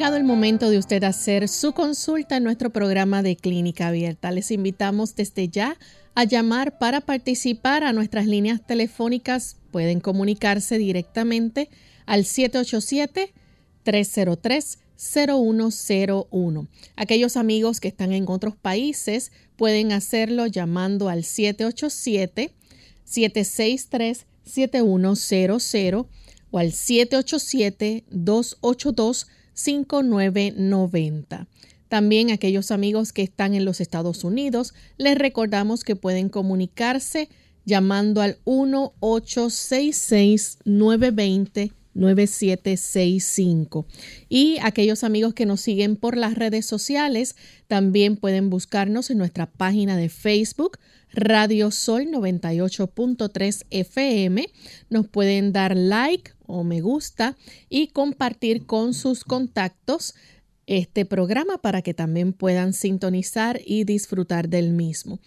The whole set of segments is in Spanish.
Llegado el momento de usted hacer su consulta en nuestro programa de Clínica Abierta. Les invitamos desde ya a llamar para participar a nuestras líneas telefónicas. Pueden comunicarse directamente al 787-303-0101. Aquellos amigos que están en otros países pueden hacerlo llamando al 787-763-7100 o al 787 282 5990. También aquellos amigos que están en los Estados Unidos, les recordamos que pueden comunicarse llamando al 1-866-920. 9765. Y aquellos amigos que nos siguen por las redes sociales también pueden buscarnos en nuestra página de Facebook, Radio Sol 98.3 FM. Nos pueden dar like o me gusta y compartir con sus contactos este programa para que también puedan sintonizar y disfrutar del mismo.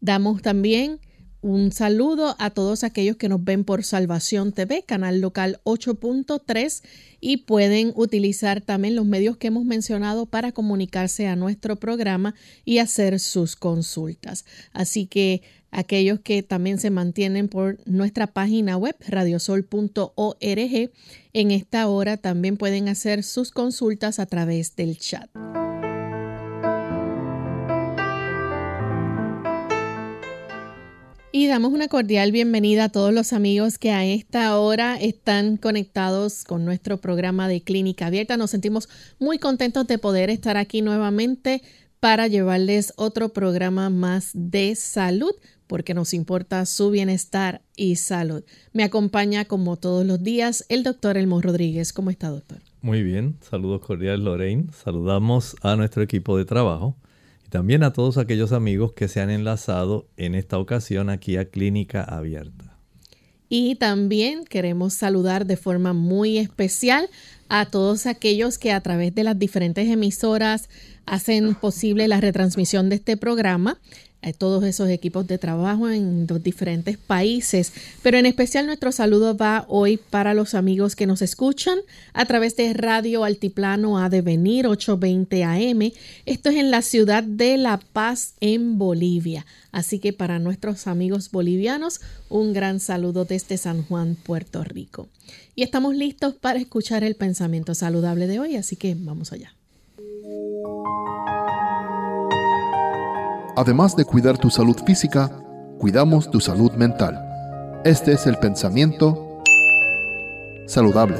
Damos también un saludo a todos aquellos que nos ven por Salvación TV, canal local 8.3 y pueden utilizar también los medios que hemos mencionado para comunicarse a nuestro programa y hacer sus consultas. Así que aquellos que también se mantienen por nuestra página web radiosol.org, en esta hora también pueden hacer sus consultas a través del chat. Y damos una cordial bienvenida a todos los amigos que a esta hora están conectados con nuestro programa de Clínica Abierta. Nos sentimos muy contentos de poder estar aquí nuevamente para llevarles otro programa más de salud, porque nos importa su bienestar y salud. Me acompaña como todos los días el doctor Elmo Rodríguez. ¿Cómo está, doctor? Muy bien, saludos cordiales Lorraine. Saludamos a nuestro equipo de trabajo también a todos aquellos amigos que se han enlazado en esta ocasión aquí a Clínica Abierta. Y también queremos saludar de forma muy especial a todos aquellos que a través de las diferentes emisoras hacen posible la retransmisión de este programa todos esos equipos de trabajo en los diferentes países, pero en especial nuestro saludo va hoy para los amigos que nos escuchan a través de Radio Altiplano A Devenir 820 AM. Esto es en la ciudad de La Paz, en Bolivia. Así que para nuestros amigos bolivianos, un gran saludo desde San Juan, Puerto Rico. Y estamos listos para escuchar el pensamiento saludable de hoy, así que vamos allá. Además de cuidar tu salud física, cuidamos tu salud mental. Este es el pensamiento saludable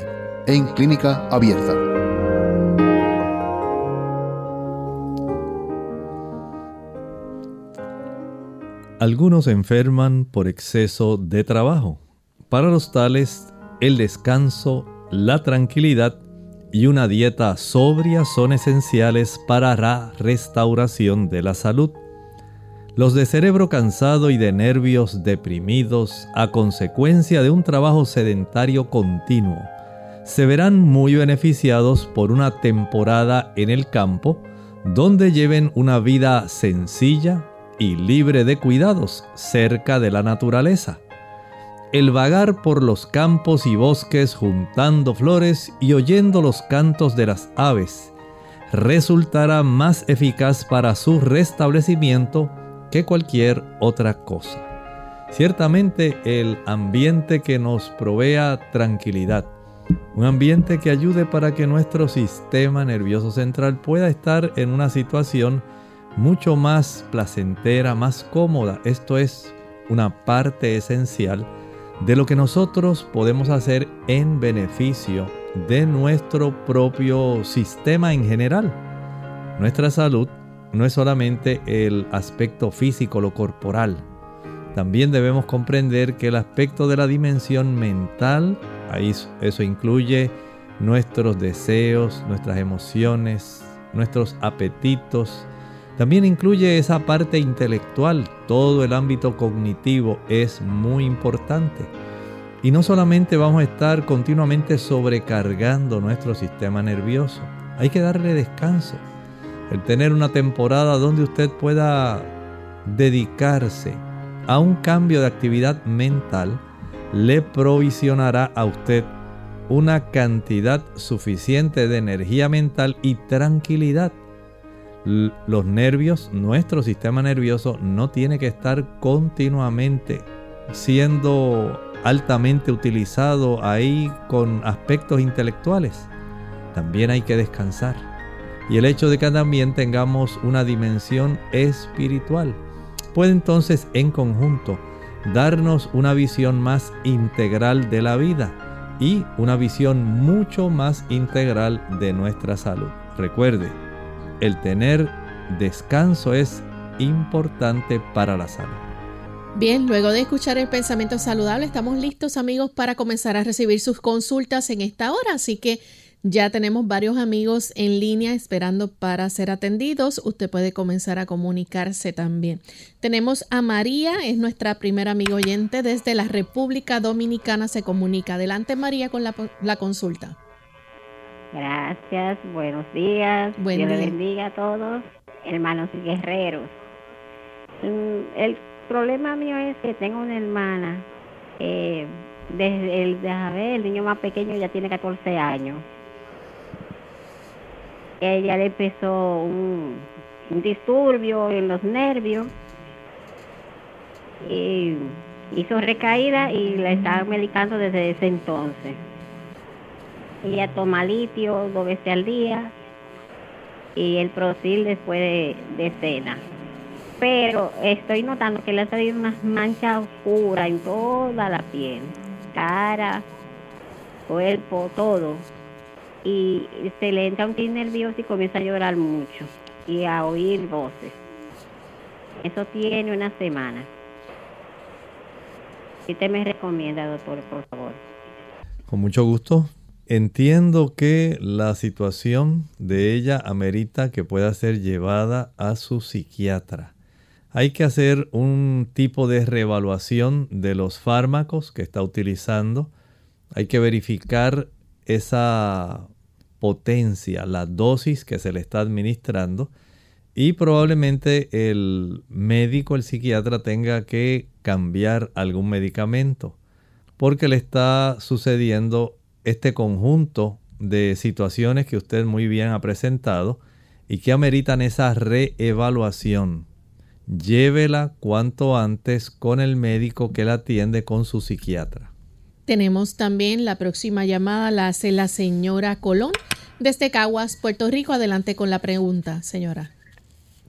en clínica abierta. Algunos enferman por exceso de trabajo. Para los tales, el descanso, la tranquilidad y una dieta sobria son esenciales para la restauración de la salud. Los de cerebro cansado y de nervios deprimidos a consecuencia de un trabajo sedentario continuo se verán muy beneficiados por una temporada en el campo donde lleven una vida sencilla y libre de cuidados cerca de la naturaleza. El vagar por los campos y bosques juntando flores y oyendo los cantos de las aves resultará más eficaz para su restablecimiento que cualquier otra cosa. Ciertamente el ambiente que nos provea tranquilidad, un ambiente que ayude para que nuestro sistema nervioso central pueda estar en una situación mucho más placentera, más cómoda, esto es, una parte esencial de lo que nosotros podemos hacer en beneficio de nuestro propio sistema en general. Nuestra salud no es solamente el aspecto físico, lo corporal. También debemos comprender que el aspecto de la dimensión mental, ahí eso incluye nuestros deseos, nuestras emociones, nuestros apetitos, también incluye esa parte intelectual, todo el ámbito cognitivo es muy importante. Y no solamente vamos a estar continuamente sobrecargando nuestro sistema nervioso, hay que darle descanso. El tener una temporada donde usted pueda dedicarse a un cambio de actividad mental le provisionará a usted una cantidad suficiente de energía mental y tranquilidad los nervios, nuestro sistema nervioso no tiene que estar continuamente siendo altamente utilizado ahí con aspectos intelectuales. También hay que descansar. Y el hecho de que también tengamos una dimensión espiritual puede entonces en conjunto darnos una visión más integral de la vida y una visión mucho más integral de nuestra salud. Recuerde, el tener descanso es importante para la salud. Bien, luego de escuchar el pensamiento saludable, estamos listos amigos para comenzar a recibir sus consultas en esta hora, así que ya tenemos varios amigos en línea esperando para ser atendidos. Usted puede comenzar a comunicarse también. Tenemos a María, es nuestra primera amiga oyente desde la República Dominicana. Se comunica. Adelante María con la, la consulta. Gracias, buenos días. Buen Dios bendiga a todos, hermanos y guerreros. Mm, el problema mío es que tengo una hermana, eh, desde el, ver, el niño más pequeño ya tiene 14 años. Ella le empezó un, disturbio en los nervios y hizo recaída y la estaban medicando desde ese entonces. Ella toma litio dos veces al día y el prosil después de, cena. Pero estoy notando que le ha salido unas manchas oscuras en toda la piel, cara, cuerpo, todo. Y se le entra un tic nervioso y comienza a llorar mucho y a oír voces. Eso tiene una semana. ¿Qué te me recomienda, doctor, por favor? Con mucho gusto. Entiendo que la situación de ella amerita que pueda ser llevada a su psiquiatra. Hay que hacer un tipo de reevaluación de los fármacos que está utilizando. Hay que verificar esa potencia, la dosis que se le está administrando y probablemente el médico, el psiquiatra tenga que cambiar algún medicamento porque le está sucediendo este conjunto de situaciones que usted muy bien ha presentado y que ameritan esa reevaluación. Llévela cuanto antes con el médico que la atiende con su psiquiatra. Tenemos también la próxima llamada, la hace la señora Colón desde Caguas, Puerto Rico. Adelante con la pregunta, señora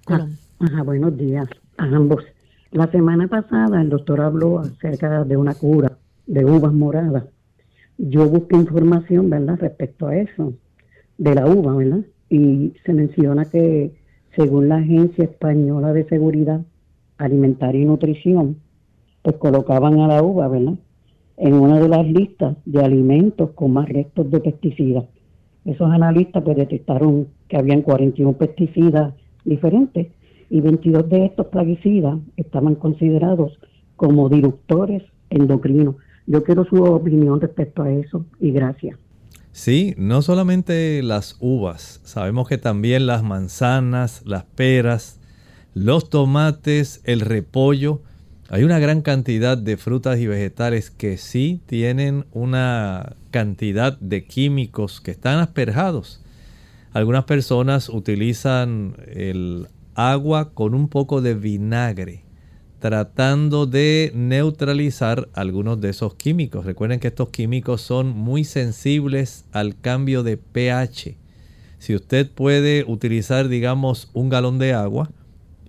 Colón. Ah, buenos días a ambos. La semana pasada el doctor habló acerca de una cura de uvas moradas yo busqué información, ¿verdad?, respecto a eso, de la uva, ¿verdad? Y se menciona que según la Agencia Española de Seguridad Alimentaria y Nutrición, pues colocaban a la uva, ¿verdad?, en una de las listas de alimentos con más restos de pesticidas. Esos analistas pues detectaron que habían 41 pesticidas diferentes y 22 de estos plaguicidas estaban considerados como disruptores endocrinos. Yo quiero su opinión respecto a eso y gracias. Sí, no solamente las uvas, sabemos que también las manzanas, las peras, los tomates, el repollo, hay una gran cantidad de frutas y vegetales que sí tienen una cantidad de químicos que están asperjados. Algunas personas utilizan el agua con un poco de vinagre tratando de neutralizar algunos de esos químicos. Recuerden que estos químicos son muy sensibles al cambio de pH. Si usted puede utilizar, digamos, un galón de agua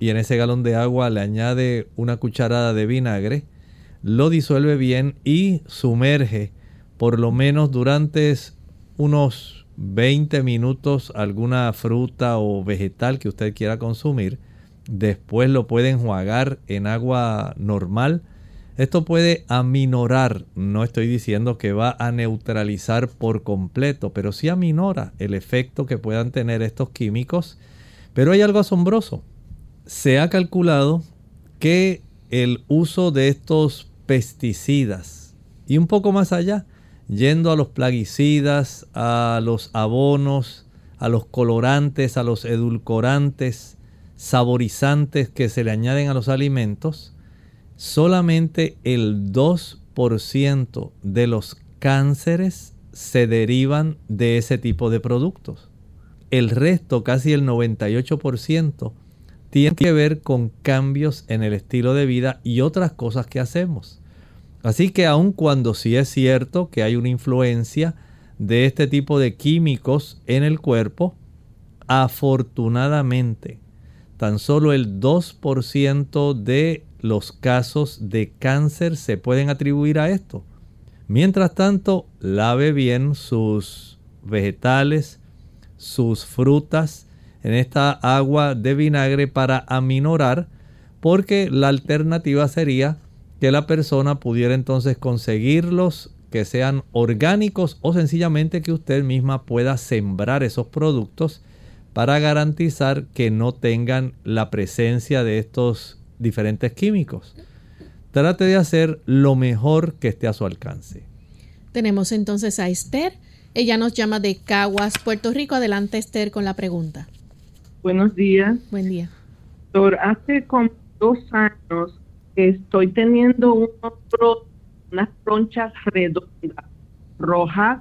y en ese galón de agua le añade una cucharada de vinagre, lo disuelve bien y sumerge por lo menos durante unos 20 minutos alguna fruta o vegetal que usted quiera consumir. Después lo puede enjuagar en agua normal. Esto puede aminorar, no estoy diciendo que va a neutralizar por completo, pero sí aminora el efecto que puedan tener estos químicos. Pero hay algo asombroso. Se ha calculado que el uso de estos pesticidas y un poco más allá, yendo a los plaguicidas, a los abonos, a los colorantes, a los edulcorantes, saborizantes que se le añaden a los alimentos, solamente el 2% de los cánceres se derivan de ese tipo de productos. El resto, casi el 98%, tiene que ver con cambios en el estilo de vida y otras cosas que hacemos. Así que aun cuando sí es cierto que hay una influencia de este tipo de químicos en el cuerpo, afortunadamente tan solo el 2% de los casos de cáncer se pueden atribuir a esto. Mientras tanto, lave bien sus vegetales, sus frutas en esta agua de vinagre para aminorar, porque la alternativa sería que la persona pudiera entonces conseguirlos que sean orgánicos o sencillamente que usted misma pueda sembrar esos productos para garantizar que no tengan la presencia de estos diferentes químicos. Trate de hacer lo mejor que esté a su alcance. Tenemos entonces a Esther. Ella nos llama de Caguas, Puerto Rico. Adelante, Esther, con la pregunta. Buenos días. Buen día. Doctor, hace como dos años estoy teniendo unas tronchas redondas, rojas,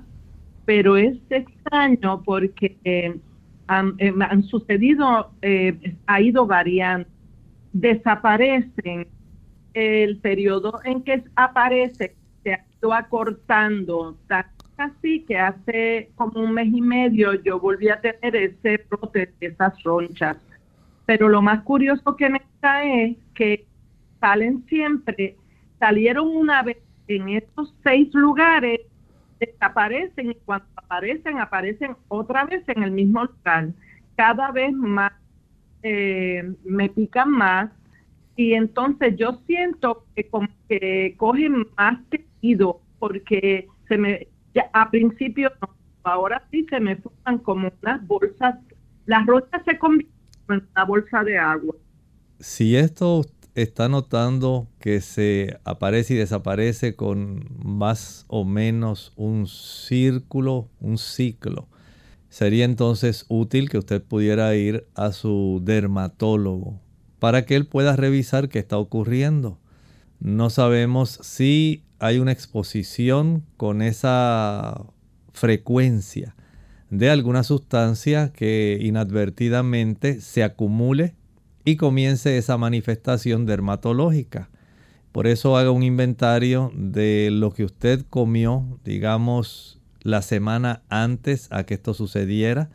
pero es extraño porque eh, han, eh, han, sucedido, eh, ha ido variando, desaparecen. El periodo en que aparece se ha ido acortando, así que hace como un mes y medio yo volví a tener ese brote de esas ronchas. Pero lo más curioso que me está es que salen siempre, salieron una vez en estos seis lugares, desaparecen y cuando aparecen, aparecen otra vez en el mismo lugar. Cada vez más eh, me pican más y entonces yo siento que como que cogen más tejido porque se me, ya, a principio no, ahora sí se me forman como unas bolsas, las rocas se convierten en una bolsa de agua. Si esto está notando que se aparece y desaparece con más o menos un círculo, un ciclo. Sería entonces útil que usted pudiera ir a su dermatólogo para que él pueda revisar qué está ocurriendo. No sabemos si hay una exposición con esa frecuencia de alguna sustancia que inadvertidamente se acumule y comience esa manifestación dermatológica. Por eso haga un inventario de lo que usted comió, digamos, la semana antes a que esto sucediera.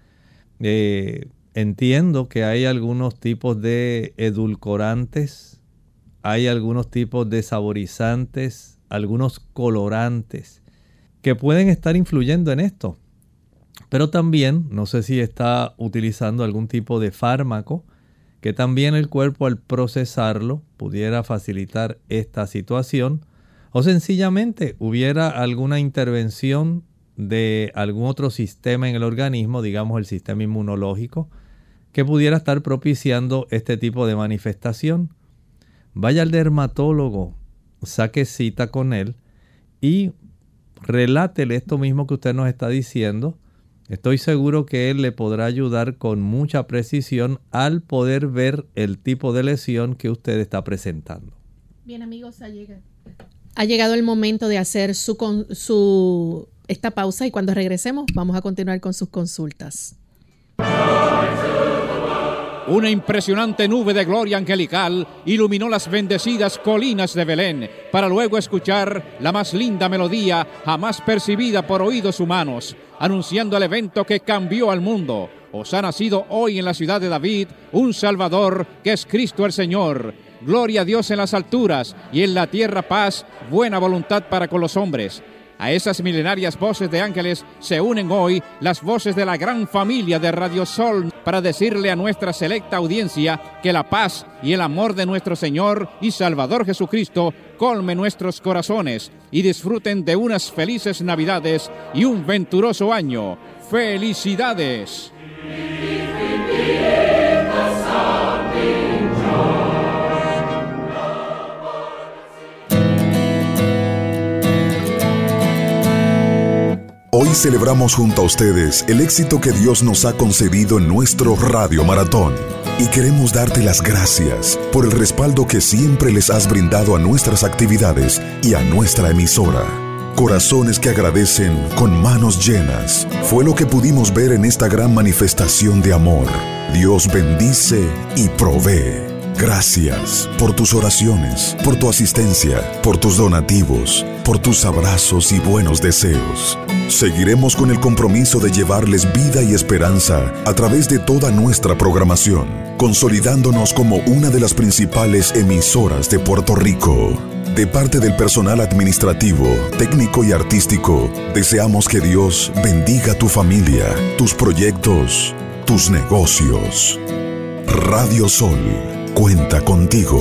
Eh, entiendo que hay algunos tipos de edulcorantes, hay algunos tipos de saborizantes, algunos colorantes que pueden estar influyendo en esto. Pero también, no sé si está utilizando algún tipo de fármaco que también el cuerpo al procesarlo pudiera facilitar esta situación o sencillamente hubiera alguna intervención de algún otro sistema en el organismo, digamos el sistema inmunológico, que pudiera estar propiciando este tipo de manifestación. Vaya al dermatólogo, saque cita con él y relátele esto mismo que usted nos está diciendo Estoy seguro que él le podrá ayudar con mucha precisión al poder ver el tipo de lesión que usted está presentando. Bien amigos, ha llegado, ha llegado el momento de hacer su, su, esta pausa y cuando regresemos vamos a continuar con sus consultas. Una impresionante nube de gloria angelical iluminó las bendecidas colinas de Belén para luego escuchar la más linda melodía jamás percibida por oídos humanos, anunciando el evento que cambió al mundo os ha nacido hoy en la ciudad de David un Salvador que es Cristo el Señor. Gloria a Dios en las alturas y en la tierra paz, buena voluntad para con los hombres. A esas milenarias voces de ángeles se unen hoy las voces de la gran familia de Radio Sol para decirle a nuestra selecta audiencia que la paz y el amor de nuestro Señor y Salvador Jesucristo colme nuestros corazones y disfruten de unas felices Navidades y un venturoso año. ¡Felicidades! Celebramos junto a ustedes el éxito que Dios nos ha concedido en nuestro Radio Maratón y queremos darte las gracias por el respaldo que siempre les has brindado a nuestras actividades y a nuestra emisora. Corazones que agradecen con manos llenas fue lo que pudimos ver en esta gran manifestación de amor. Dios bendice y provee. Gracias por tus oraciones, por tu asistencia, por tus donativos, por tus abrazos y buenos deseos. Seguiremos con el compromiso de llevarles vida y esperanza a través de toda nuestra programación, consolidándonos como una de las principales emisoras de Puerto Rico. De parte del personal administrativo, técnico y artístico, deseamos que Dios bendiga tu familia, tus proyectos, tus negocios. Radio Sol cuenta contigo.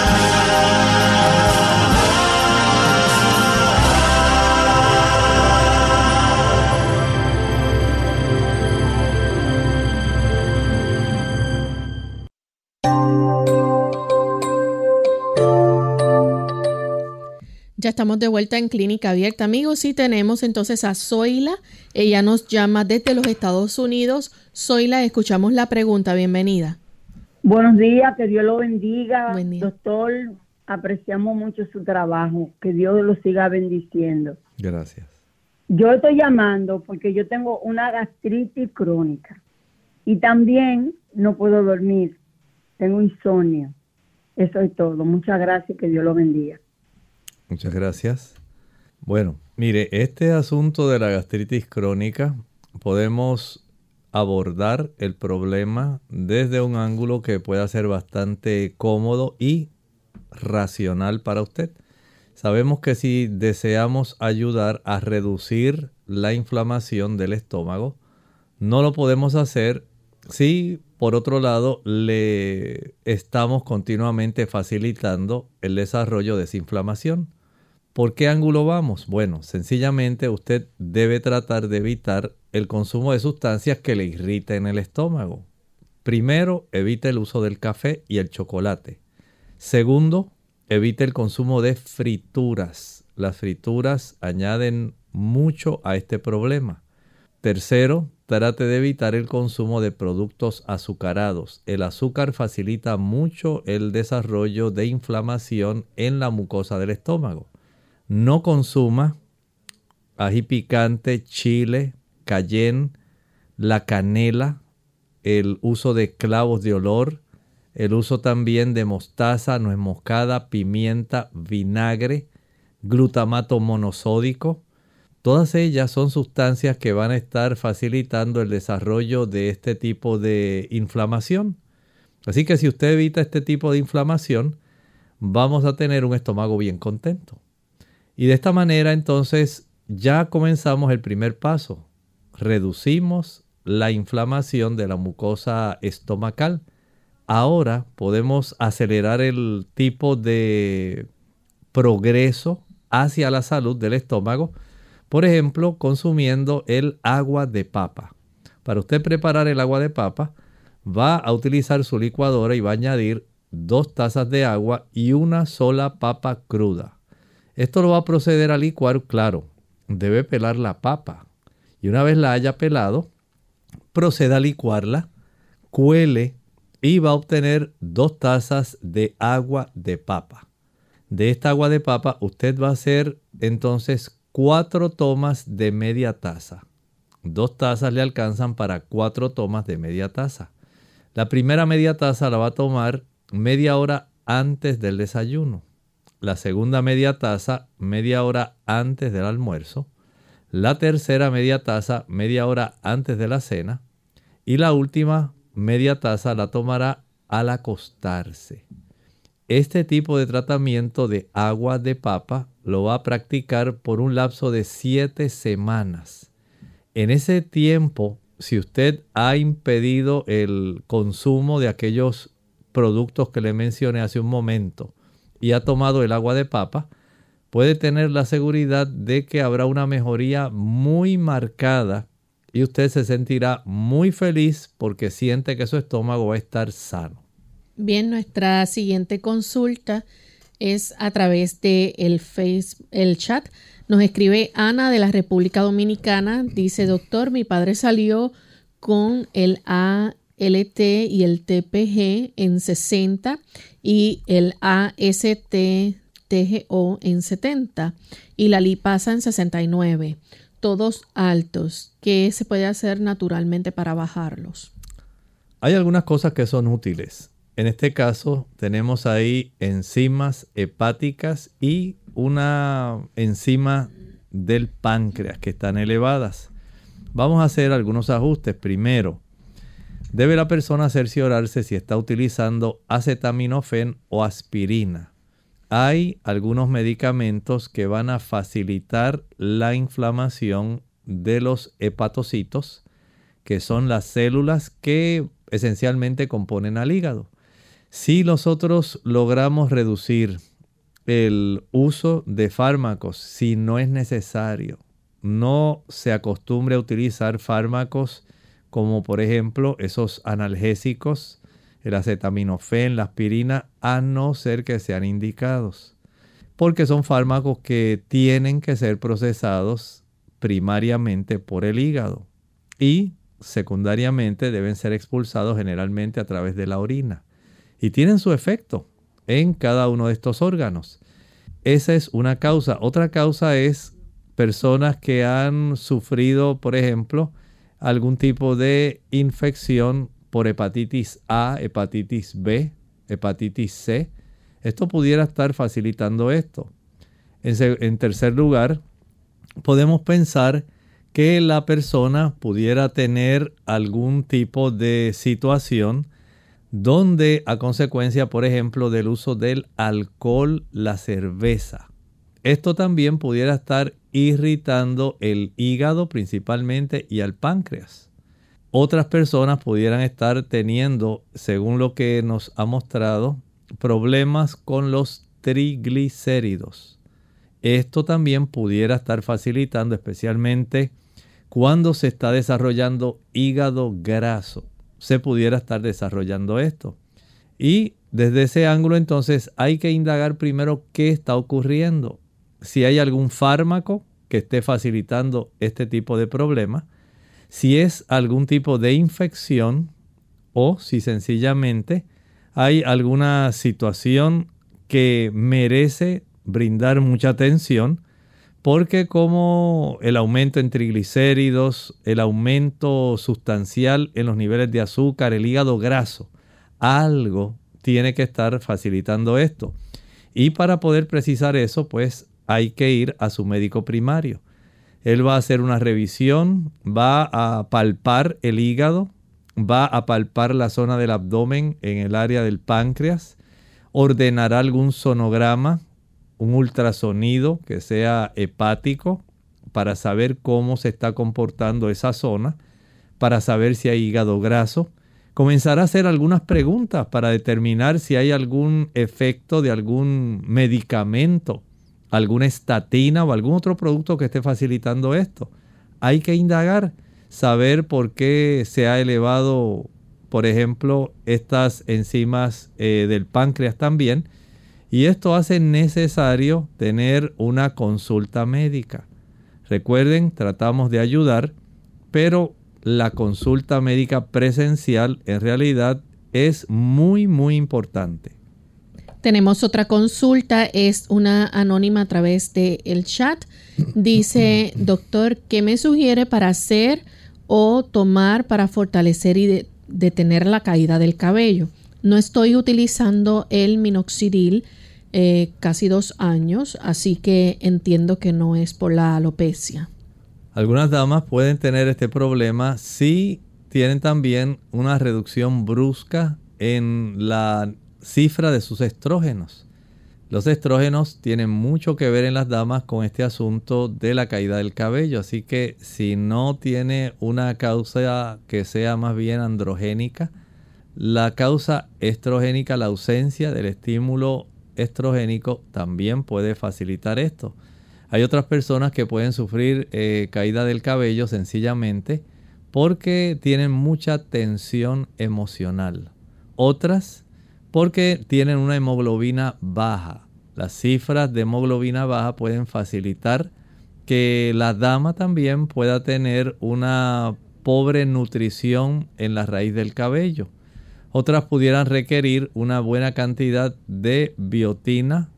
Estamos de vuelta en Clínica Abierta, amigos, y tenemos entonces a Zoila. Ella nos llama desde los Estados Unidos. Zoila, escuchamos la pregunta. Bienvenida. Buenos días, que Dios lo bendiga. Buen día. Doctor, apreciamos mucho su trabajo. Que Dios lo siga bendiciendo. Gracias. Yo estoy llamando porque yo tengo una gastritis crónica y también no puedo dormir. Tengo insomnio. Eso es todo. Muchas gracias. Que Dios lo bendiga. Muchas gracias. Bueno, mire, este asunto de la gastritis crónica podemos abordar el problema desde un ángulo que pueda ser bastante cómodo y racional para usted. Sabemos que si deseamos ayudar a reducir la inflamación del estómago, no lo podemos hacer si por otro lado le estamos continuamente facilitando el desarrollo de esa inflamación. ¿Por qué ángulo vamos? Bueno, sencillamente usted debe tratar de evitar el consumo de sustancias que le irriten el estómago. Primero, evite el uso del café y el chocolate. Segundo, evite el consumo de frituras. Las frituras añaden mucho a este problema. Tercero, trate de evitar el consumo de productos azucarados. El azúcar facilita mucho el desarrollo de inflamación en la mucosa del estómago. No consuma ají picante, chile, cayenne, la canela, el uso de clavos de olor, el uso también de mostaza, nuez moscada, pimienta, vinagre, glutamato monosódico. Todas ellas son sustancias que van a estar facilitando el desarrollo de este tipo de inflamación. Así que si usted evita este tipo de inflamación, vamos a tener un estómago bien contento. Y de esta manera entonces ya comenzamos el primer paso. Reducimos la inflamación de la mucosa estomacal. Ahora podemos acelerar el tipo de progreso hacia la salud del estómago, por ejemplo, consumiendo el agua de papa. Para usted preparar el agua de papa, va a utilizar su licuadora y va a añadir dos tazas de agua y una sola papa cruda. Esto lo va a proceder a licuar, claro, debe pelar la papa. Y una vez la haya pelado, proceda a licuarla, cuele y va a obtener dos tazas de agua de papa. De esta agua de papa usted va a hacer entonces cuatro tomas de media taza. Dos tazas le alcanzan para cuatro tomas de media taza. La primera media taza la va a tomar media hora antes del desayuno. La segunda media taza media hora antes del almuerzo. La tercera media taza media hora antes de la cena. Y la última media taza la tomará al acostarse. Este tipo de tratamiento de agua de papa lo va a practicar por un lapso de siete semanas. En ese tiempo, si usted ha impedido el consumo de aquellos productos que le mencioné hace un momento y ha tomado el agua de papa, puede tener la seguridad de que habrá una mejoría muy marcada y usted se sentirá muy feliz porque siente que su estómago va a estar sano. Bien, nuestra siguiente consulta es a través de el, el chat. Nos escribe Ana de la República Dominicana. Dice, doctor, mi padre salió con el ALT y el TPG en 60 y el AST-TGO en 70 y la lipasa en 69, todos altos. ¿Qué se puede hacer naturalmente para bajarlos? Hay algunas cosas que son útiles. En este caso tenemos ahí enzimas hepáticas y una enzima del páncreas que están elevadas. Vamos a hacer algunos ajustes. Primero, debe la persona cerciorarse si está utilizando acetaminofén o aspirina. Hay algunos medicamentos que van a facilitar la inflamación de los hepatocitos, que son las células que esencialmente componen al hígado. Si nosotros logramos reducir el uso de fármacos si no es necesario, no se acostumbre a utilizar fármacos como por ejemplo esos analgésicos, el acetaminofén, la aspirina, a no ser que sean indicados, porque son fármacos que tienen que ser procesados primariamente por el hígado y secundariamente deben ser expulsados generalmente a través de la orina y tienen su efecto en cada uno de estos órganos. Esa es una causa. Otra causa es personas que han sufrido, por ejemplo, algún tipo de infección por hepatitis A, hepatitis B, hepatitis C. Esto pudiera estar facilitando esto. En, tercer lugar, podemos pensar que la persona pudiera tener algún tipo de situación donde a consecuencia, por ejemplo, del uso del alcohol, la cerveza. Esto también pudiera estar irritando el hígado principalmente y al páncreas. Otras personas pudieran estar teniendo, según lo que nos ha mostrado, problemas con los triglicéridos. Esto también pudiera estar facilitando especialmente cuando se está desarrollando hígado graso se pudiera estar desarrollando esto. Y desde ese ángulo entonces hay que indagar primero qué está ocurriendo. Si hay algún fármaco que esté facilitando este tipo de problema, si es algún tipo de infección o si sencillamente hay alguna situación que merece brindar mucha atención porque como el aumento en triglicéridos, el aumento sustancial en los niveles de azúcar, el hígado graso, algo tiene que estar facilitando esto. Y para poder precisar eso, pues hay que ir a su médico primario. Él va a hacer una revisión, va a palpar el hígado, va a palpar la zona del abdomen en el área del páncreas, ordenará algún sonograma un ultrasonido que sea hepático para saber cómo se está comportando esa zona, para saber si hay hígado graso. Comenzará a hacer algunas preguntas para determinar si hay algún efecto de algún medicamento, alguna estatina o algún otro producto que esté facilitando esto. Hay que indagar, saber por qué se ha elevado por ejemplo, estas enzimas eh, del páncreas también. Y esto hace necesario tener una consulta médica. Recuerden, tratamos de ayudar, pero la consulta médica presencial en realidad es muy, muy importante. Tenemos otra consulta, es una anónima a través del el chat. Dice, doctor, ¿qué me sugiere para hacer o tomar para fortalecer y detener la caída del cabello? No estoy utilizando el minoxidil eh, casi dos años, así que entiendo que no es por la alopecia. Algunas damas pueden tener este problema si tienen también una reducción brusca en la cifra de sus estrógenos. Los estrógenos tienen mucho que ver en las damas con este asunto de la caída del cabello, así que si no tiene una causa que sea más bien androgénica, la causa estrogénica, la ausencia del estímulo estrogénico también puede facilitar esto. Hay otras personas que pueden sufrir eh, caída del cabello sencillamente porque tienen mucha tensión emocional. Otras porque tienen una hemoglobina baja. Las cifras de hemoglobina baja pueden facilitar que la dama también pueda tener una pobre nutrición en la raíz del cabello. Otras pudieran requerir una buena cantidad de biotina,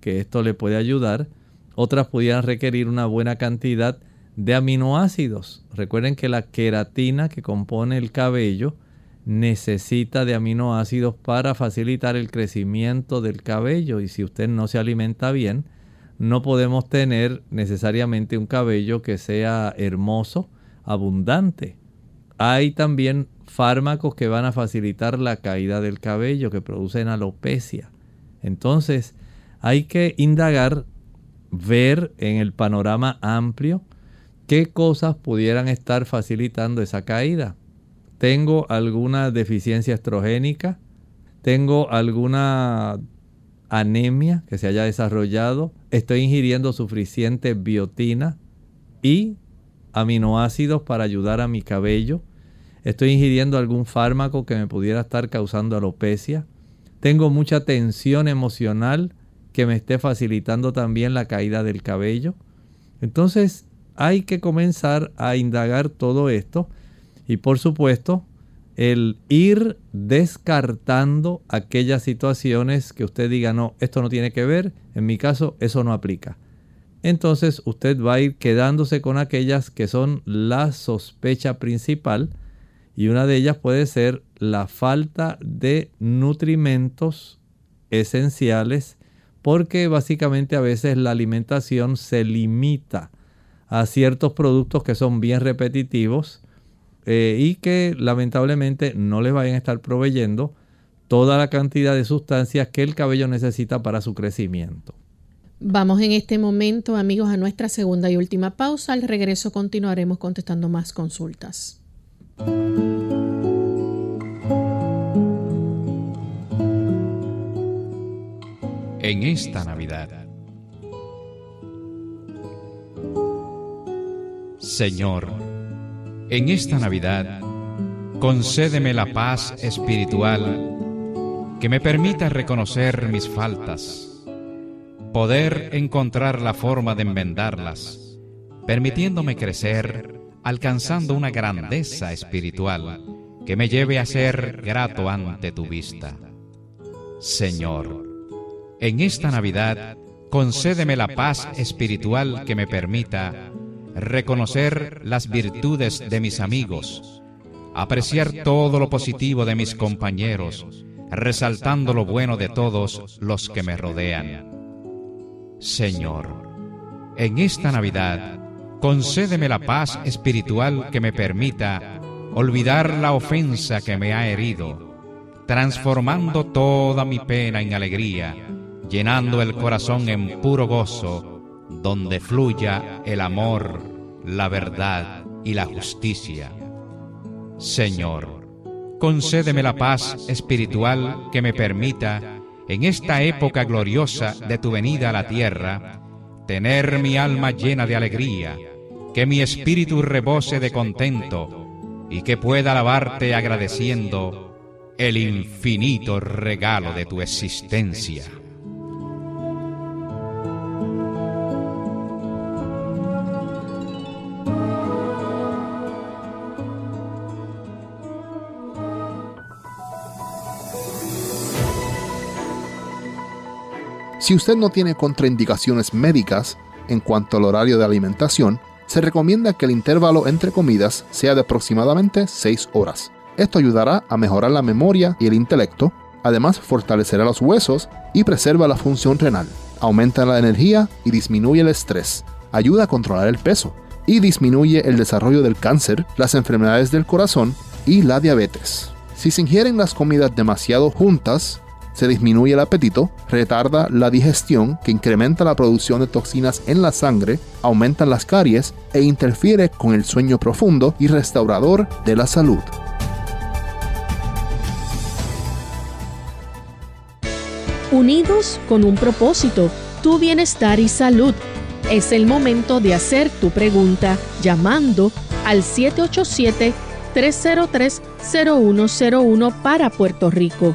que esto le puede ayudar. Otras pudieran requerir una buena cantidad de aminoácidos. Recuerden que la queratina que compone el cabello necesita de aminoácidos para facilitar el crecimiento del cabello y si usted no se alimenta bien, no podemos tener necesariamente un cabello que sea hermoso, abundante. Hay también fármacos que van a facilitar la caída del cabello, que producen alopecia. Entonces, hay que indagar, ver en el panorama amplio qué cosas pudieran estar facilitando esa caída tengo alguna deficiencia estrogénica, tengo alguna anemia que se haya desarrollado, estoy ingiriendo suficiente biotina y aminoácidos para ayudar a mi cabello, estoy ingiriendo algún fármaco que me pudiera estar causando alopecia, tengo mucha tensión emocional que me esté facilitando también la caída del cabello. Entonces hay que comenzar a indagar todo esto y por supuesto, el ir descartando aquellas situaciones que usted diga, no, esto no tiene que ver, en mi caso eso no aplica. Entonces usted va a ir quedándose con aquellas que son la sospecha principal y una de ellas puede ser la falta de nutrimentos esenciales porque básicamente a veces la alimentación se limita a ciertos productos que son bien repetitivos eh, y que lamentablemente no les vayan a estar proveyendo toda la cantidad de sustancias que el cabello necesita para su crecimiento. Vamos en este momento, amigos, a nuestra segunda y última pausa. Al regreso continuaremos contestando más consultas. En esta Navidad. Señor, en esta Navidad, concédeme la paz espiritual que me permita reconocer mis faltas, poder encontrar la forma de enmendarlas, permitiéndome crecer, alcanzando una grandeza espiritual que me lleve a ser grato ante tu vista. Señor, en esta Navidad, concédeme la paz espiritual que me permita reconocer las virtudes de mis amigos, apreciar todo lo positivo de mis compañeros, resaltando lo bueno de todos los que me rodean. Señor, en esta Navidad, concédeme la paz espiritual que me permita olvidar la ofensa que me ha herido, transformando toda mi pena en alegría, llenando el corazón en puro gozo, donde fluya el amor, la verdad y la justicia. Señor, concédeme la paz espiritual que me permita, en esta época gloriosa de tu venida a la tierra, tener mi alma llena de alegría, que mi espíritu rebose de contento, y que pueda alabarte agradeciendo el infinito regalo de tu existencia. Si usted no tiene contraindicaciones médicas en cuanto al horario de alimentación, se recomienda que el intervalo entre comidas sea de aproximadamente 6 horas. Esto ayudará a mejorar la memoria y el intelecto, además fortalecerá los huesos y preserva la función renal, aumenta la energía y disminuye el estrés, ayuda a controlar el peso y disminuye el desarrollo del cáncer, las enfermedades del corazón y la diabetes. Si se ingieren las comidas demasiado juntas, se disminuye el apetito, retarda la digestión que incrementa la producción de toxinas en la sangre, aumenta las caries e interfiere con el sueño profundo y restaurador de la salud. Unidos con un propósito, tu bienestar y salud. Es el momento de hacer tu pregunta llamando al 787-303-0101 para Puerto Rico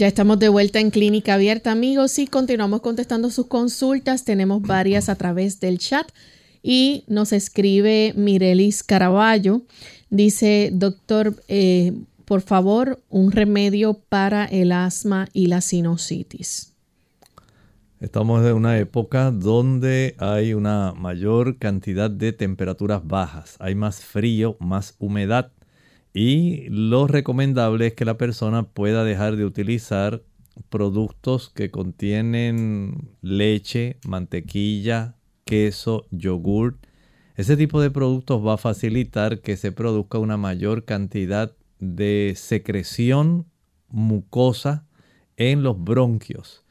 Ya estamos de vuelta en Clínica Abierta, amigos, y continuamos contestando sus consultas. Tenemos varias a través del chat y nos escribe Mirelis Caraballo. Dice, doctor, eh, por favor, un remedio para el asma y la sinusitis. Estamos en una época donde hay una mayor cantidad de temperaturas bajas, hay más frío, más humedad y lo recomendable es que la persona pueda dejar de utilizar productos que contienen leche, mantequilla, queso, yogur. Ese tipo de productos va a facilitar que se produzca una mayor cantidad de secreción mucosa en los bronquios.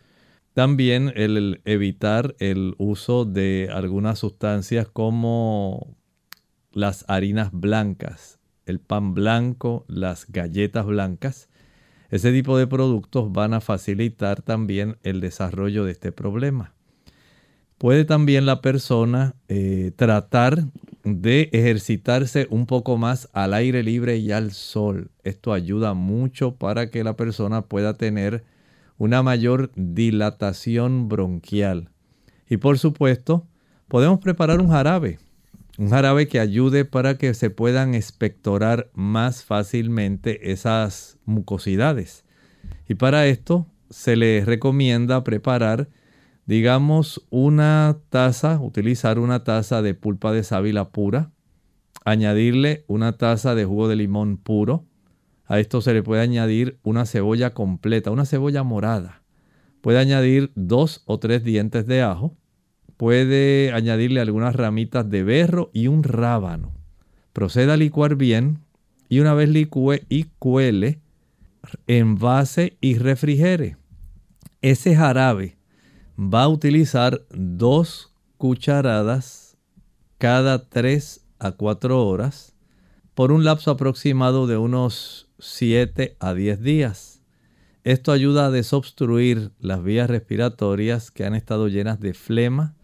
También el evitar el uso de algunas sustancias como las harinas blancas, el pan blanco, las galletas blancas. Ese tipo de productos van a facilitar también el desarrollo de este problema. Puede también la persona eh, tratar de ejercitarse un poco más al aire libre y al sol. Esto ayuda mucho para que la persona pueda tener una mayor dilatación bronquial. Y por supuesto, podemos preparar un jarabe un jarabe que ayude para que se puedan expectorar más fácilmente esas mucosidades. Y para esto se les recomienda preparar, digamos, una taza, utilizar una taza de pulpa de sábila pura, añadirle una taza de jugo de limón puro. A esto se le puede añadir una cebolla completa, una cebolla morada. Puede añadir dos o tres dientes de ajo puede añadirle algunas ramitas de berro y un rábano. Proceda a licuar bien y una vez licúe y cuele, envase y refrigere. Ese jarabe va a utilizar dos cucharadas cada 3 a 4 horas por un lapso aproximado de unos 7 a 10 días. Esto ayuda a desobstruir las vías respiratorias que han estado llenas de flema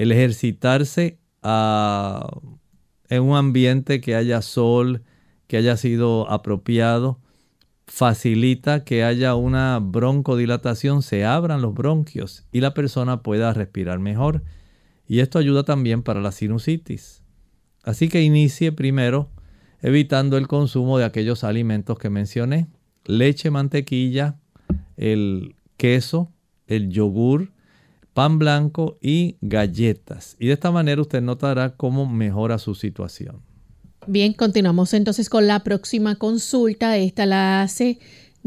el ejercitarse ah, en un ambiente que haya sol, que haya sido apropiado, facilita que haya una broncodilatación, se abran los bronquios y la persona pueda respirar mejor. Y esto ayuda también para la sinusitis. Así que inicie primero evitando el consumo de aquellos alimentos que mencioné. Leche, mantequilla, el queso, el yogur, pan blanco y galletas. Y de esta manera usted notará cómo mejora su situación. Bien, continuamos entonces con la próxima consulta. Esta la hace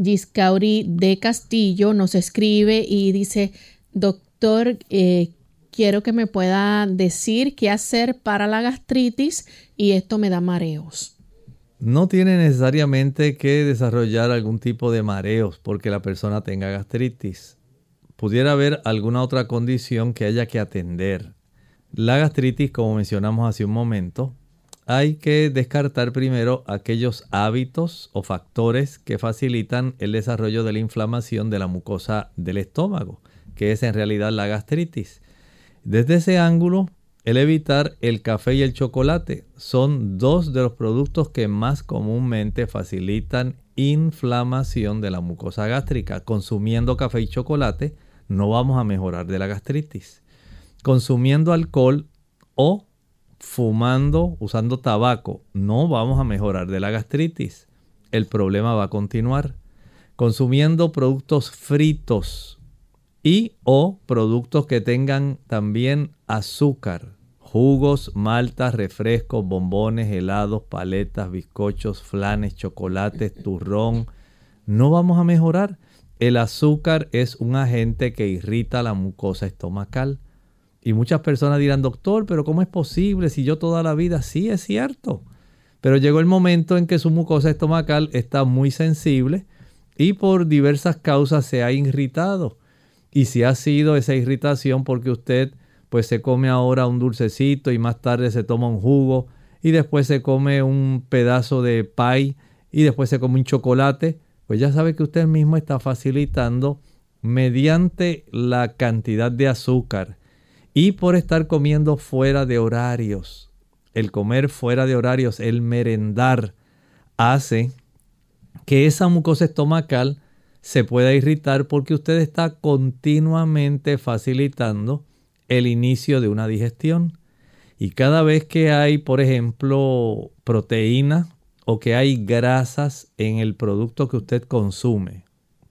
Giscauri de Castillo. Nos escribe y dice, doctor, eh, quiero que me pueda decir qué hacer para la gastritis y esto me da mareos. no tiene necesariamente que desarrollar algún tipo de mareos porque la persona tenga gastritis. Pudiera haber alguna otra condición que haya que atender. La gastritis, como mencionamos hace un momento, hay que descartar primero aquellos hábitos o factores que facilitan el desarrollo de la inflamación de la mucosa del estómago, que es en realidad la gastritis. Desde ese ángulo, el evitar el café y el chocolate son dos de los productos que más comúnmente facilitan inflamación de la mucosa gástrica. Consumiendo café y chocolate no vamos a mejorar de la gastritis. Consumiendo alcohol o fumando, usando tabaco, no vamos a mejorar de la gastritis. El problema va a continuar. Consumiendo productos fritos y o productos que tengan también azúcar, jugos, maltas, refrescos, bombones, helados, paletas, bizcochos, flanes, chocolates, turrón, no vamos a mejorar. El azúcar es un agente que irrita la mucosa estomacal. Y muchas personas dirán, doctor, pero ¿cómo es posible si yo toda la vida sí es cierto? Pero llegó el momento en que su mucosa estomacal está muy sensible y por diversas causas se ha irritado. Y si ha sido esa irritación porque usted pues se come ahora un dulcecito y más tarde se toma un jugo y después se come un pedazo de pie y después se come un chocolate, pues ya sabe que usted mismo está facilitando mediante la cantidad de azúcar y por estar comiendo fuera de horarios. El comer fuera de horarios, el merendar, hace que esa mucosa estomacal se pueda irritar porque usted está continuamente facilitando el inicio de una digestión. Y cada vez que hay, por ejemplo, proteína o que hay grasas en el producto que usted consume,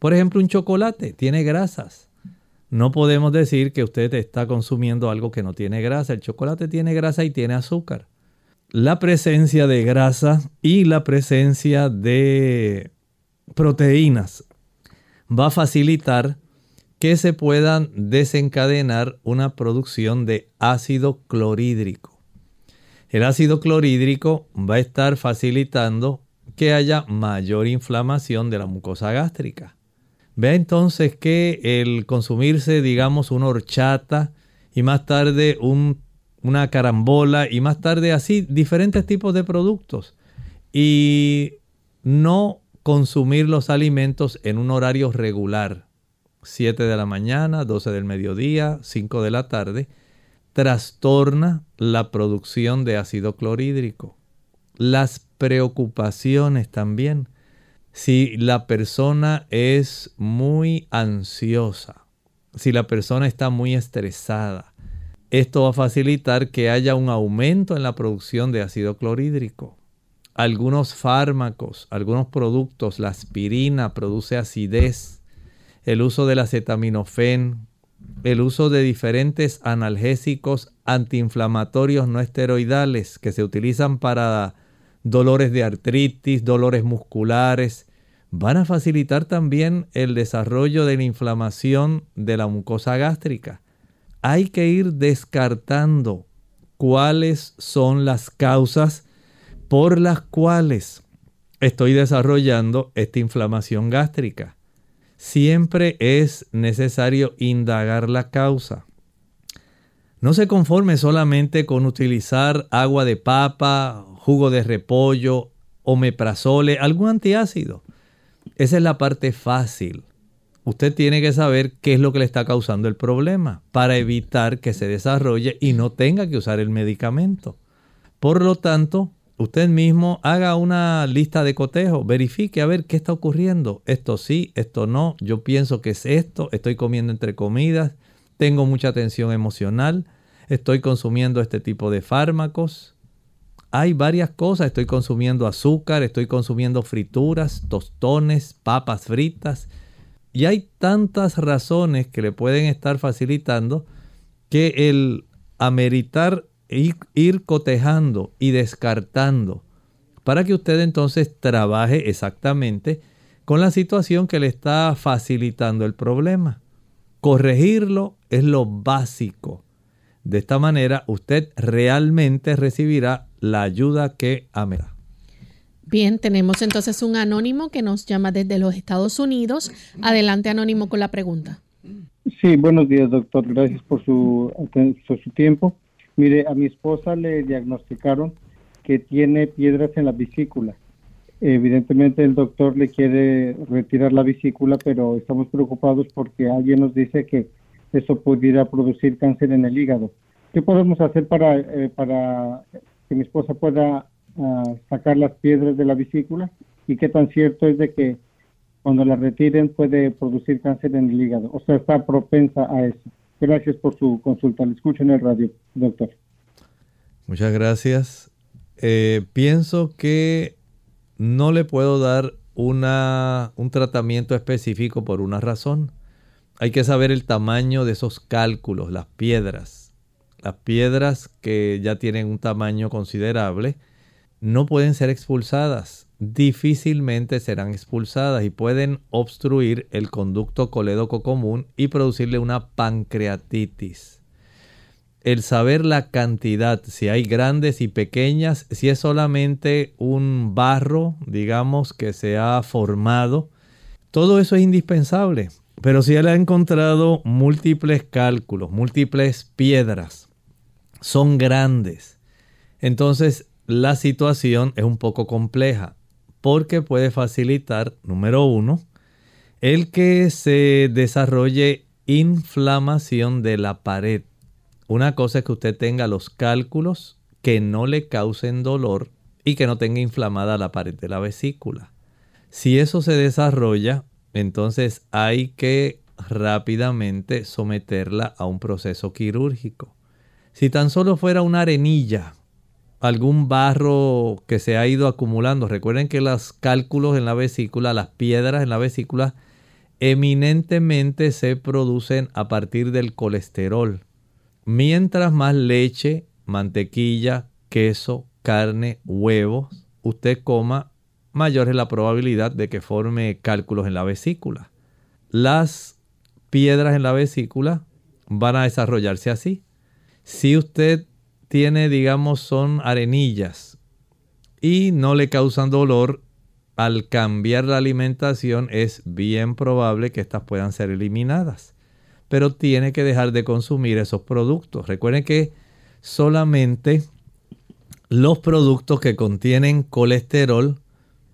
por ejemplo, un chocolate tiene grasas. No podemos decir que usted está consumiendo algo que no tiene grasa. El chocolate tiene grasa y tiene azúcar. La presencia de grasa y la presencia de proteínas va a facilitar que se puedan desencadenar una producción de ácido clorhídrico. El ácido clorhídrico va a estar facilitando que haya mayor inflamación de la mucosa gástrica. Vea entonces que el consumirse, digamos, una horchata y más tarde una carambola y más tarde así diferentes tipos de productos y no consumir los alimentos en un horario regular, 7 de la mañana, 12 del mediodía, 5 de la tarde, trastorna la producción de ácido clorhídrico. Las preocupaciones también si la persona es muy ansiosa, si la persona está muy estresada, esto va a facilitar que haya un aumento en la producción de ácido clorhídrico. Algunos fármacos, algunos productos, la aspirina produce acidez, el uso del acetaminofén, el uso de diferentes analgésicos antiinflamatorios no esteroidales que se utilizan para dolores de artritis, dolores musculares, van a facilitar también el desarrollo de la inflamación de la mucosa gástrica. Hay que ir descartando cuáles son las causas por las cuales estoy desarrollando esta inflamación gástrica. Siempre es necesario indagar la causa. No se conforme solamente con utilizar agua de papa, jugo de repollo, omeprazole, algún antiácido. Esa es la parte fácil. Usted tiene que saber qué es lo que le está causando el problema para evitar que se desarrolle y no tenga que usar el medicamento. Por lo tanto, usted mismo haga una lista de cotejo, verifique a ver qué está ocurriendo. Esto sí, esto no, yo pienso que es esto, estoy comiendo entre comidas, tengo mucha tensión emocional, estoy consumiendo este tipo de fármacos, hay varias cosas. Estoy consumiendo azúcar, estoy consumiendo frituras, tostones, papas fritas. Y hay tantas razones que le pueden estar facilitando que el ameritar ir, ir cotejando y descartando para que usted entonces trabaje exactamente con la situación que le está facilitando el problema. Corregirlo es lo básico. De esta manera usted realmente recibirá la ayuda que amará. Bien, tenemos entonces un anónimo que nos llama desde los Estados Unidos. Adelante, anónimo, con la pregunta. Sí, buenos días, doctor. Gracias por su, por su tiempo. Mire, a mi esposa le diagnosticaron que tiene piedras en la vesícula. Evidentemente el doctor le quiere retirar la vesícula, pero estamos preocupados porque alguien nos dice que eso pudiera producir cáncer en el hígado. ¿Qué podemos hacer para, eh, para que mi esposa pueda ah, sacar las piedras de la vesícula? ¿Y qué tan cierto es de que cuando la retiren puede producir cáncer en el hígado? O sea, está propensa a eso. Gracias por su consulta. Le escucho en el radio, doctor. Muchas gracias. Eh, pienso que no le puedo dar una, un tratamiento específico por una razón. Hay que saber el tamaño de esos cálculos, las piedras. Las piedras que ya tienen un tamaño considerable no pueden ser expulsadas. Difícilmente serán expulsadas y pueden obstruir el conducto colédoco común y producirle una pancreatitis. El saber la cantidad, si hay grandes y pequeñas, si es solamente un barro, digamos, que se ha formado, todo eso es indispensable. Pero si él ha encontrado múltiples cálculos, múltiples piedras, son grandes, entonces la situación es un poco compleja, porque puede facilitar, número uno, el que se desarrolle inflamación de la pared una cosa es que usted tenga los cálculos que no le causen dolor y que no tenga inflamada la pared de la vesícula. Si eso se desarrolla, entonces hay que rápidamente someterla a un proceso quirúrgico. Si tan solo fuera una arenilla, algún barro que se ha ido acumulando, recuerden que los cálculos en la vesícula, las piedras en la vesícula, eminentemente se producen a partir del colesterol. Mientras más leche, mantequilla, queso, carne, huevos usted coma, mayor es la probabilidad de que forme cálculos en la vesícula. Las piedras en la vesícula van a desarrollarse así. Si usted tiene, digamos, son arenillas y no le causan dolor, al cambiar la alimentación es bien probable que estas puedan ser eliminadas pero tiene que dejar de consumir esos productos. Recuerden que solamente los productos que contienen colesterol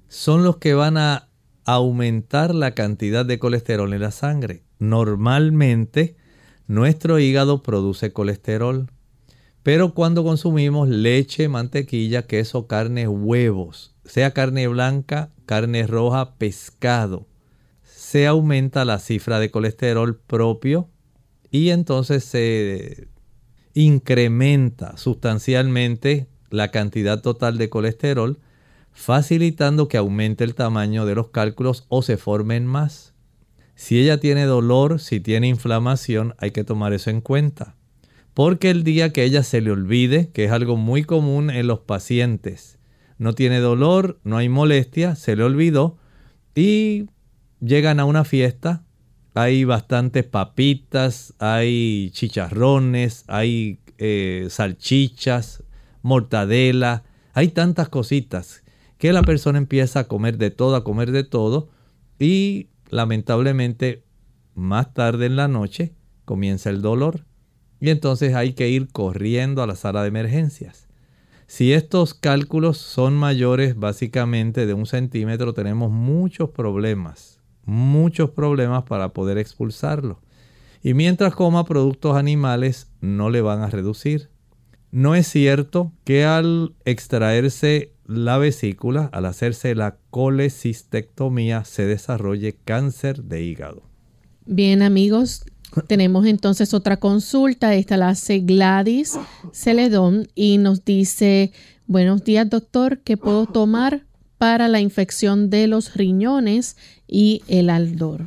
son los que van a aumentar la cantidad de colesterol en la sangre. Normalmente nuestro hígado produce colesterol, pero cuando consumimos leche, mantequilla, queso, carne, huevos, sea carne blanca, carne roja, pescado, se aumenta la cifra de colesterol propio y entonces se incrementa sustancialmente la cantidad total de colesterol, facilitando que aumente el tamaño de los cálculos o se formen más. Si ella tiene dolor, si tiene inflamación, hay que tomar eso en cuenta. Porque el día que ella se le olvide, que es algo muy común en los pacientes, no tiene dolor, no hay molestia, se le olvidó y llegan a una fiesta, hay bastantes papitas, hay chicharrones, hay eh, salchichas, mortadela, hay tantas cositas que la persona empieza a comer de todo, a comer de todo y lamentablemente más tarde en la noche comienza el dolor y entonces hay que ir corriendo a la sala de emergencias. Si estos cálculos son mayores básicamente de un centímetro tenemos muchos problemas muchos problemas para poder expulsarlo. Y mientras coma productos animales no le van a reducir. No es cierto que al extraerse la vesícula, al hacerse la colecistectomía, se desarrolle cáncer de hígado. Bien amigos, tenemos entonces otra consulta. Esta la hace Gladys Celedón y nos dice, buenos días doctor, ¿qué puedo tomar para la infección de los riñones y el aldor.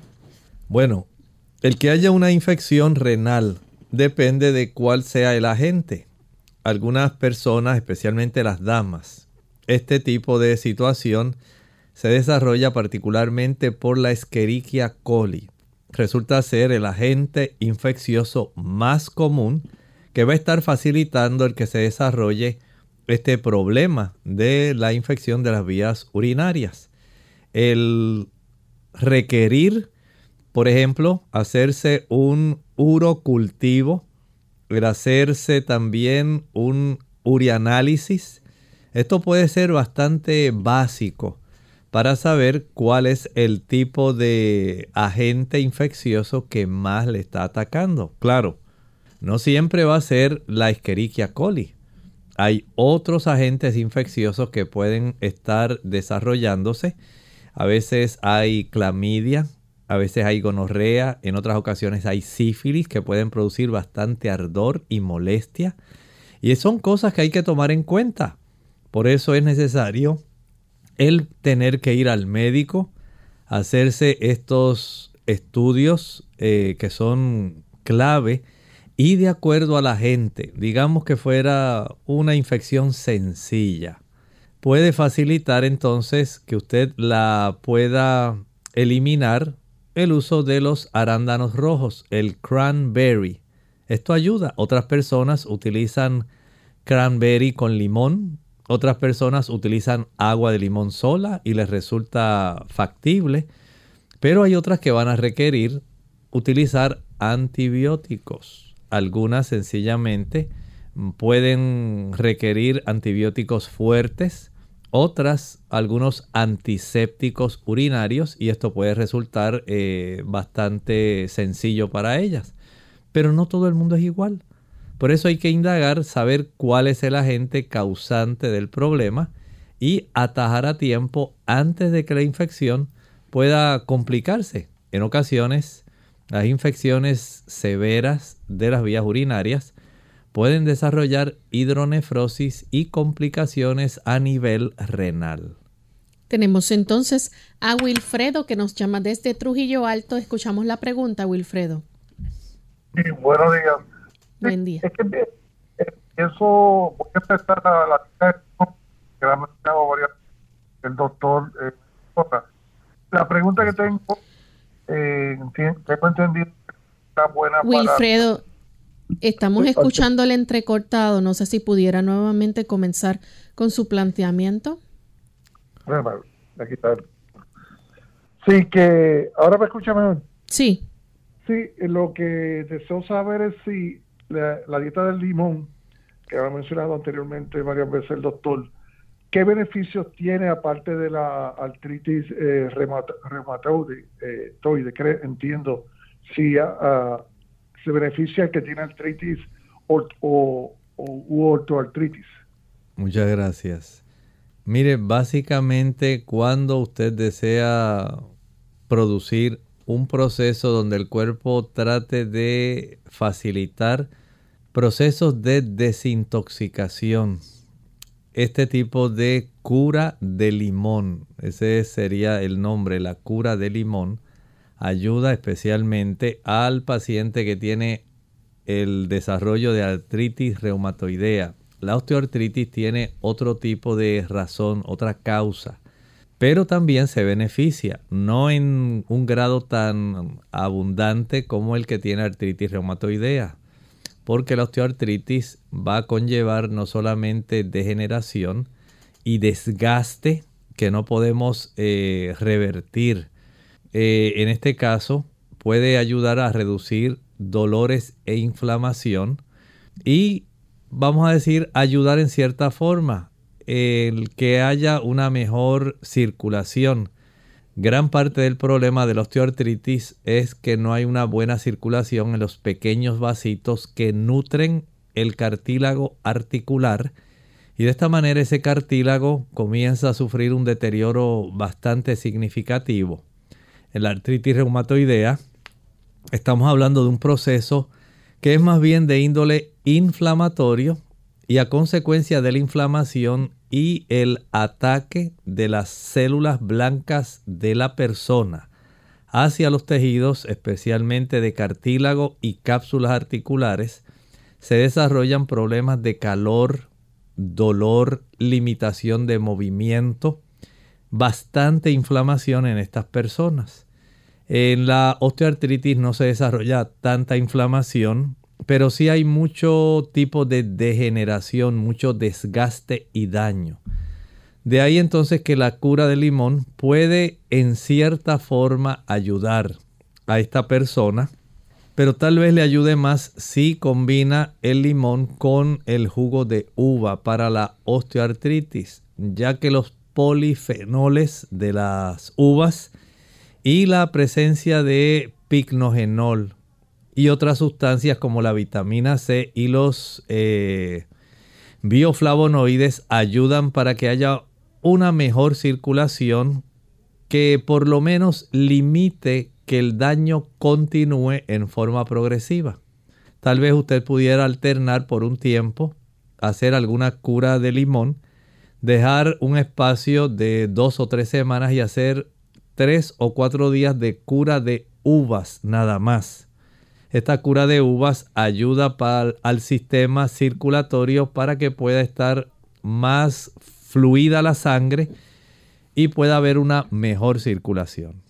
Bueno, el que haya una infección renal depende de cuál sea el agente. Algunas personas, especialmente las damas, este tipo de situación se desarrolla particularmente por la Escherichia coli. Resulta ser el agente infeccioso más común que va a estar facilitando el que se desarrolle este problema de la infección de las vías urinarias. El requerir, por ejemplo, hacerse un urocultivo, el hacerse también un urianálisis. Esto puede ser bastante básico para saber cuál es el tipo de agente infeccioso que más le está atacando. Claro, no siempre va a ser la Escherichia coli. Hay otros agentes infecciosos que pueden estar desarrollándose. A veces hay clamidia, a veces hay gonorrea, en otras ocasiones hay sífilis que pueden producir bastante ardor y molestia. Y son cosas que hay que tomar en cuenta. Por eso es necesario el tener que ir al médico, hacerse estos estudios eh, que son clave y de acuerdo a la gente, digamos que fuera una infección sencilla, puede facilitar entonces que usted la pueda eliminar el uso de los arándanos rojos, el cranberry. Esto ayuda. Otras personas utilizan cranberry con limón, otras personas utilizan agua de limón sola y les resulta factible, pero hay otras que van a requerir utilizar antibióticos. Algunas sencillamente pueden requerir antibióticos fuertes, otras algunos antisépticos urinarios y esto puede resultar eh, bastante sencillo para ellas. Pero no todo el mundo es igual. Por eso hay que indagar, saber cuál es el agente causante del problema y atajar a tiempo antes de que la infección pueda complicarse. En ocasiones, las infecciones severas de las vías urinarias pueden desarrollar hidronefrosis y complicaciones a nivel renal. Tenemos entonces a Wilfredo que nos llama desde Trujillo Alto. Escuchamos la pregunta, Wilfredo. Sí, buenos días. Buen día. Es que eh, eso, voy a empezar a la que ha mencionado varias el doctor. Eh, la pregunta que tengo, eh, tengo entendido que está buena Wilfredo, estamos escuchándole entrecortado. No sé si pudiera nuevamente comenzar con su planteamiento. Aquí está. Sí, que ahora me escucha mejor. Sí. Sí, lo que deseo saber es si la, dieta del limón, que ha mencionado anteriormente varias veces el doctor, ¿qué beneficios tiene aparte de la artritis eh, reumatoide? Eh, entiendo, si ah, ah, se beneficia el que tiene artritis o, o, u ortoartritis. Muchas gracias. Mire, básicamente cuando usted desea producir un proceso donde el cuerpo trate de facilitar procesos de desintoxicación. Este tipo de cura de limón, ese sería el nombre, la cura de limón, ayuda especialmente al paciente que tiene el desarrollo de artritis reumatoidea. La osteoartritis tiene otro tipo de razón, otra causa, pero también se beneficia, no en un grado tan abundante como el que tiene artritis reumatoidea porque la osteoartritis va a conllevar no solamente degeneración y desgaste que no podemos eh, revertir. Eh, en este caso puede ayudar a reducir dolores e inflamación y vamos a decir ayudar en cierta forma el que haya una mejor circulación Gran parte del problema de la osteoartritis es que no hay una buena circulación en los pequeños vasitos que nutren el cartílago articular y de esta manera ese cartílago comienza a sufrir un deterioro bastante significativo. En la artritis reumatoidea estamos hablando de un proceso que es más bien de índole inflamatorio y a consecuencia de la inflamación y el ataque de las células blancas de la persona hacia los tejidos, especialmente de cartílago y cápsulas articulares, se desarrollan problemas de calor, dolor, limitación de movimiento, bastante inflamación en estas personas. En la osteoartritis no se desarrolla tanta inflamación, pero sí hay mucho tipo de degeneración, mucho desgaste y daño. De ahí entonces que la cura del limón puede en cierta forma ayudar a esta persona, pero tal vez le ayude más si combina el limón con el jugo de uva para la osteoartritis, ya que los polifenoles de las uvas y la presencia de picnogenol y otras sustancias como la vitamina C y los eh, bioflavonoides ayudan para que haya una mejor circulación que por lo menos limite que el daño continúe en forma progresiva. Tal vez usted pudiera alternar por un tiempo, hacer alguna cura de limón, dejar un espacio de dos o tres semanas y hacer tres o cuatro días de cura de uvas nada más. Esta cura de uvas ayuda para, al sistema circulatorio para que pueda estar más fluida la sangre y pueda haber una mejor circulación.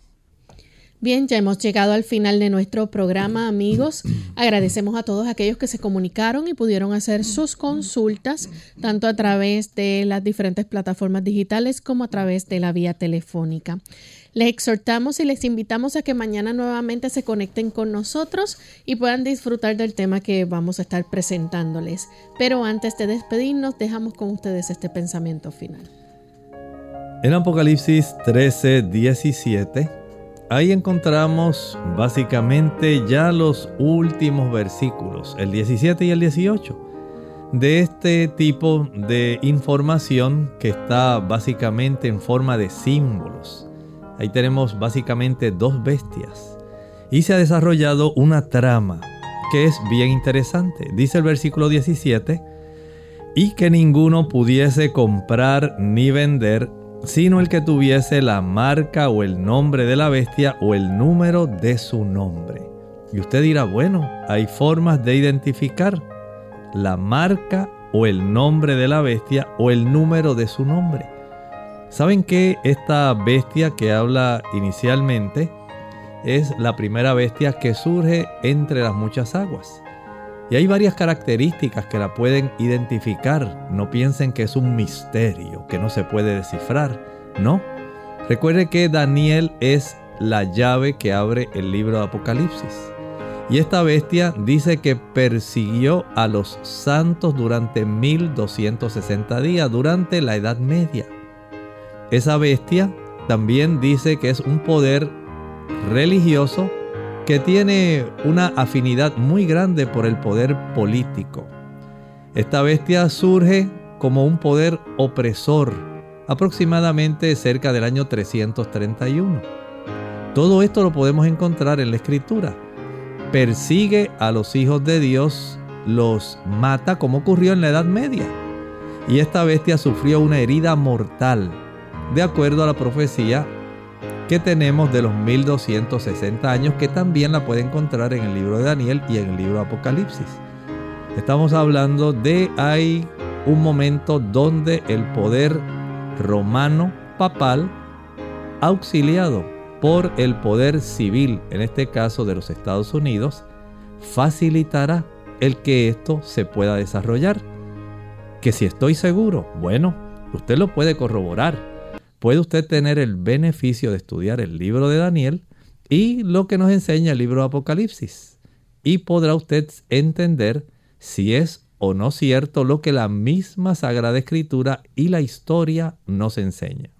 Bien, ya hemos llegado al final de nuestro programa, amigos. Agradecemos a todos aquellos que se comunicaron y pudieron hacer sus consultas, tanto a través de las diferentes plataformas digitales como a través de la vía telefónica. Les exhortamos y les invitamos a que mañana nuevamente se conecten con nosotros y puedan disfrutar del tema que vamos a estar presentándoles. Pero antes de despedirnos, dejamos con ustedes este pensamiento final. En Apocalipsis 13, 17 ahí encontramos básicamente ya los últimos versículos, el 17 y el 18, de este tipo de información que está básicamente en forma de símbolos. Ahí tenemos básicamente dos bestias. Y se ha desarrollado una trama que es bien interesante. Dice el versículo 17, y que ninguno pudiese comprar ni vender sino el que tuviese la marca o el nombre de la bestia o el número de su nombre. Y usted dirá, bueno, hay formas de identificar la marca o el nombre de la bestia o el número de su nombre. ¿Saben que esta bestia que habla inicialmente es la primera bestia que surge entre las muchas aguas? Y hay varias características que la pueden identificar. No piensen que es un misterio que no se puede descifrar. No. Recuerde que Daniel es la llave que abre el libro de Apocalipsis. Y esta bestia dice que persiguió a los santos durante 1260 días, durante la Edad Media. Esa bestia también dice que es un poder religioso que tiene una afinidad muy grande por el poder político. Esta bestia surge como un poder opresor aproximadamente cerca del año 331. Todo esto lo podemos encontrar en la escritura. Persigue a los hijos de Dios, los mata como ocurrió en la Edad Media. Y esta bestia sufrió una herida mortal, de acuerdo a la profecía que tenemos de los 1260 años, que también la puede encontrar en el libro de Daniel y en el libro de Apocalipsis. Estamos hablando de hay un momento donde el poder romano papal, auxiliado por el poder civil, en este caso de los Estados Unidos, facilitará el que esto se pueda desarrollar. Que si estoy seguro, bueno, usted lo puede corroborar puede usted tener el beneficio de estudiar el libro de Daniel y lo que nos enseña el libro de Apocalipsis. Y podrá usted entender si es o no cierto lo que la misma Sagrada Escritura y la historia nos enseña.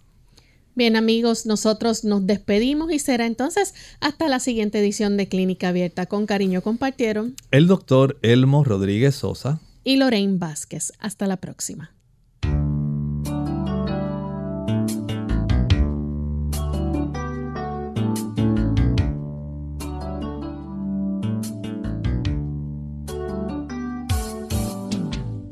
Bien amigos, nosotros nos despedimos y será entonces hasta la siguiente edición de Clínica Abierta. Con cariño compartieron el doctor Elmo Rodríguez Sosa y Lorraine Vázquez. Hasta la próxima.